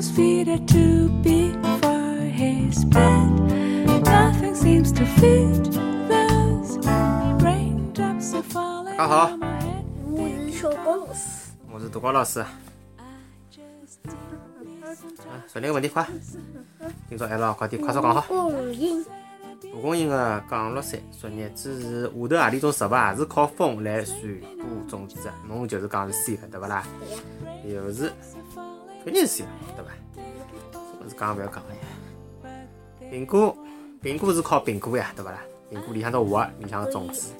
刚好，我是小高，我是杜光老师。啊，说利个问题快，今朝还老快点，快速讲好。蒲公英，蒲公英个降落伞，昨日只是下头啊里种植物，也是靠风来传播种子，侬就是讲是 C 个，对勿啦？又是。肯定是，对伐？勿是讲勿要讲了呀。苹果，苹果是靠苹果呀，对勿啦？苹果里向头核，里向个种子，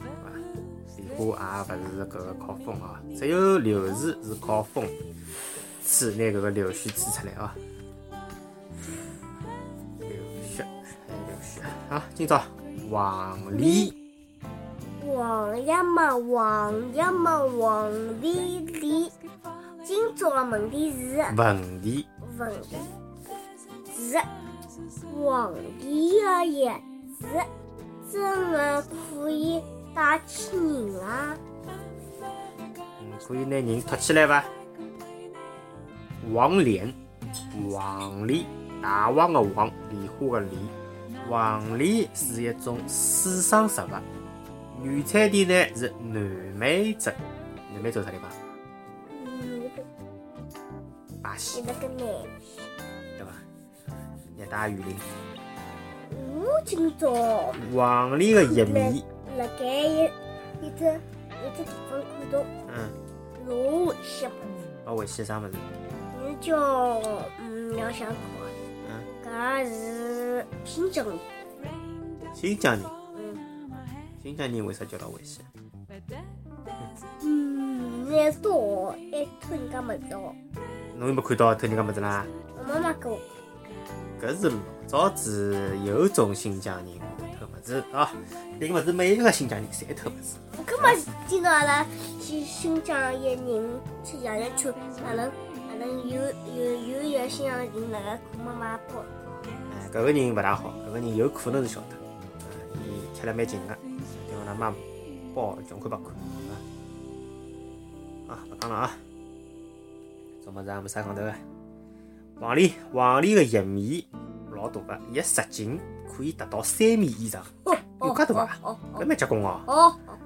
对伐？梨花也勿是搿个靠风哦，只有柳树是靠风吹拿搿个柳絮吹出来哦。柳絮，还有柳絮啊！今朝黄鹂，黄呀么黄呀么黄鹂鹂。今朝个问题是问题问题是黄鹂个叶子真的可以带起人啊？嗯，可以拿人托起来伐？黄连，黄鹂，大黄个黄，梨花个梨。黄鹂是一种水生植物，原产地呢是南美洲。南美洲啥地方？嗯，巴西你，那个南。对伐？热带雨林。我今朝黄鹂个叶面，辣盖一一只一只地方看到嗯，老危险的。老危险啥物事？你叫嗯，要想看，嗯，搿是新疆人，新疆人，嗯新疆人为啥叫老危险？嗯，拿刀还偷人家物事哦。侬有没看到偷人家么子啦？我妈妈给我搿是老早子有种新疆人会偷物事啊，迭个物事每一个新疆人侪偷物事。讲，搿么今朝阿拉去新疆一人吃羊肉串，哪能哪能有有有一个新疆人辣盖看妈妈包？哎，搿个人勿大好，搿个人有可能是小偷，呃，伊贴了蛮近个，对伐？㑚妈包穷看八看，啊，啊，勿讲了啊。这物事也没啥讲头个。黄鹂，黄鹂个叶面老大个，伊个直径可以达到三米以上，哦有介大啊？哦搿蛮结棍哦。哦哦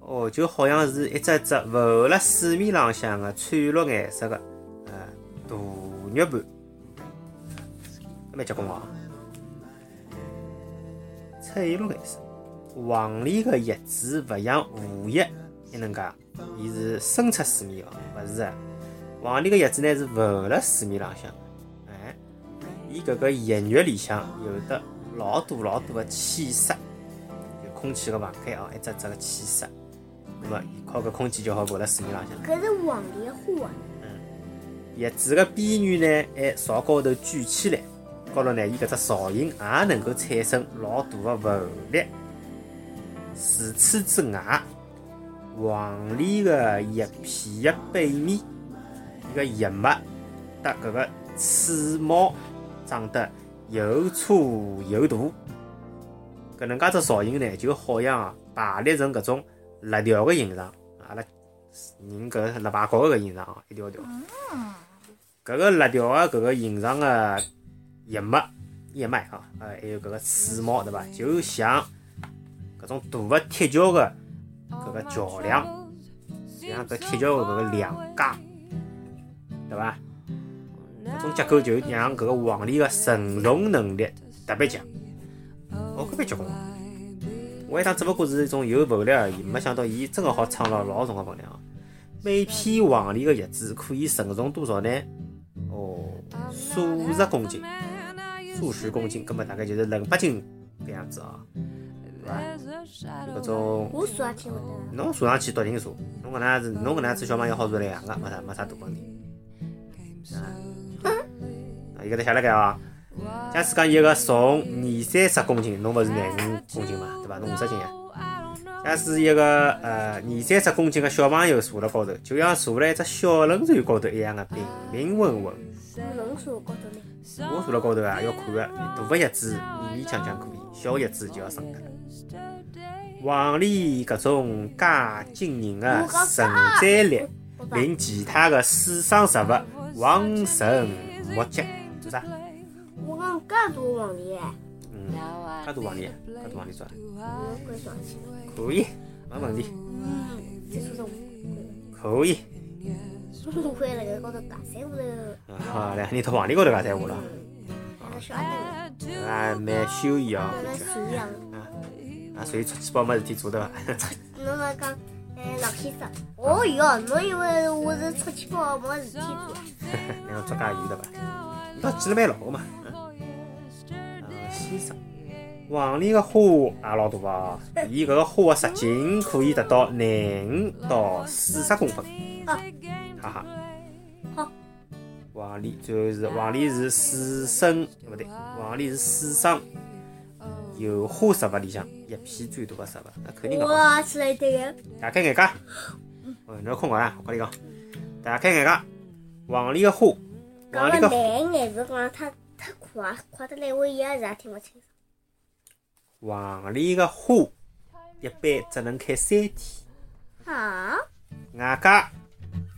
哦，就好像是一只只浮辣水面浪向个翠绿颜色个呃大玉盘，搿蛮结棍哦。翠绿颜色，黄鹂个叶子勿像荷叶一能介，伊是伸出水面个，勿是个。黄丽个叶子呢是浮辣水面浪向，哎，伊搿个叶肉里向有的老多老多个气室，就空气个房间哦，一只只个气室。那么伊靠搿空气就好浮辣水面浪向。搿是黄莲花嗯！叶子个边缘呢，还朝高头卷起来，高头呢，伊搿只造型也能够产生老大个浮力。除此之外，黄鹂个叶片个背面，伊个叶脉搭搿个齿毛长得又粗又大，搿能介只造型呢，就好像啊排列成搿种辣条个形状，阿拉人搿辣排角个形状啊，一条条。搿个辣条个搿个形状个叶脉、叶脉啊，呃，还有搿个齿毛，对伐？就像搿种大个铁桥个搿个桥梁，像搿铁桥个搿个梁架，对伐？搿种结构就让搿个黄鹂个承重能力特别强。哦，搿蛮结棍哦！我一趟只不过是一种有浮力而已，没想到伊真个好撑牢老重个分量哦。每片黄鹂个叶子可以承重多少呢？哦，数十公斤，数十公斤，葛末大概就是两百斤搿样子哦，对伐？就搿种，我数也听勿得。侬坐上去笃定坐，侬搿能样子，侬搿能样子小朋友好坐两个，没啥没啥大问题。啊，啊，伊搿搭写了盖哦。假使讲一个重二三十公斤，侬勿是廿五公斤嘛，对伐？侬五十斤呀。假使一个呃二三十公斤个小朋友坐辣高头，就像坐辣一只小轮船高头一样个平平稳稳。侬数高头呢？我坐辣高头啊，要看个大个叶子勉勉强强可以，小叶子就要省脱了。黄鹂搿种介惊人个承载力，令其他的水生植物望尘莫及，做啥？我讲介大王钿，嗯，介大王钿，介大王钿做啥？我关上去。可以，没问题，嗯，可以。我会辣盖高头打三胡头，啊，两人到房里高头讲三胡了，那个小阿弟，还蛮休闲哦。啊，所以出去把没事体做对伐？侬来讲，哎，老先生，哦哟，侬以为我是出去跑没事体做？两个作家鱼的伐？伊倒记了蛮牢个嘛。嗯，啊，先生，黄钿个花也老大哦，伊搿个花个直径可以达到廿五到四十公分，啊，哈哈。好。黄钿最后是黄钿是四升，勿对，黄钿是四双油花植物里向一片最大的植物，那肯定个。哇，出来这个，打开眼界，哦，侬困觉啦，我跟你讲，打开眼界，黄里的花，讲了黄钿个难眼，是讲太太快，快得来我一下子也听勿清楚。黄钿个花一般只能开三天，啊，外加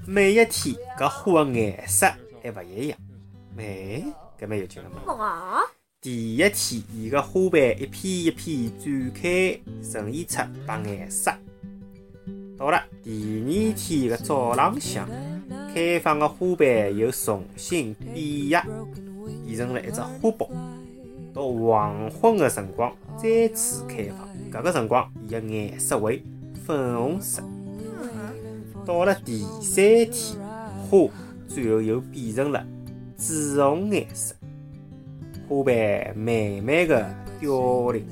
每一天搿花个颜色还勿一样。哎，搿蛮有劲个嘛。啊，第一天，伊个花瓣一片一片展开，呈现出白颜色。到了第二天个早浪向，开放个花瓣又重新变叶，变成了一只花苞。到黄昏个辰光再次开放，搿个辰光伊个颜色为粉红色。到了第三天，花最后又变成了紫红颜色。花瓣慢慢的凋零，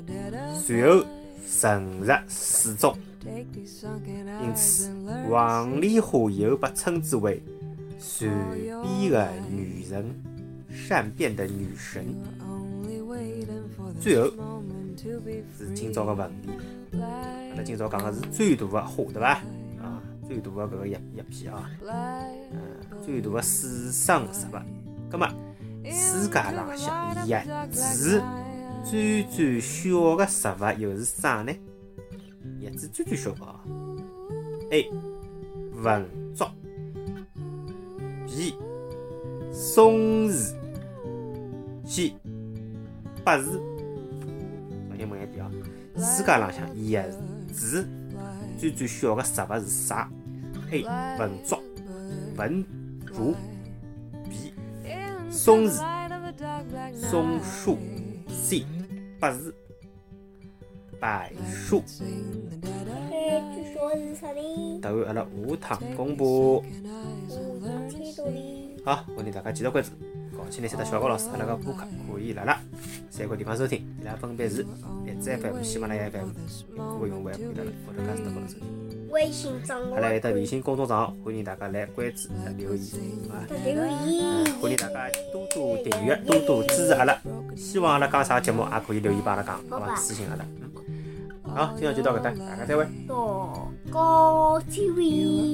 随后沉入水中。因此，黄莲花又被称之为善变的女神，善变的女神。最后是今朝个问题，阿拉今朝讲的是最大的花，对伐？啊，最大的搿个叶叶片啊，嗯，最大的水生植物。葛末世界浪向叶子最最小的植物又是啥呢？叶子最最小个啊？A. 文竹 B. 松树 C. 柏树。重新问一遍啊！世界浪向叶子最最小的植物是啥？A. 文竹文竹松树松树。C. 柏字。柏树。答案阿拉下趟公布。好，欢迎大家继续关注。搞清那些的小高老师阿拉个播客，可以辣辣三个地方收听。伊拉分别是荔枝 FM、喜马拉雅 FM，各个用户也可以辣辣 Podcast 高头收听。微信账号阿拉有得微信公众账号，欢迎大家来关注和留言啊！留言。欢迎大家多多订阅，多多支持阿拉。希望阿拉讲啥节目，也可以留言帮阿拉讲，好伐？私信阿拉。嗯，好，今朝就到搿搭，大家再会。到高 TV。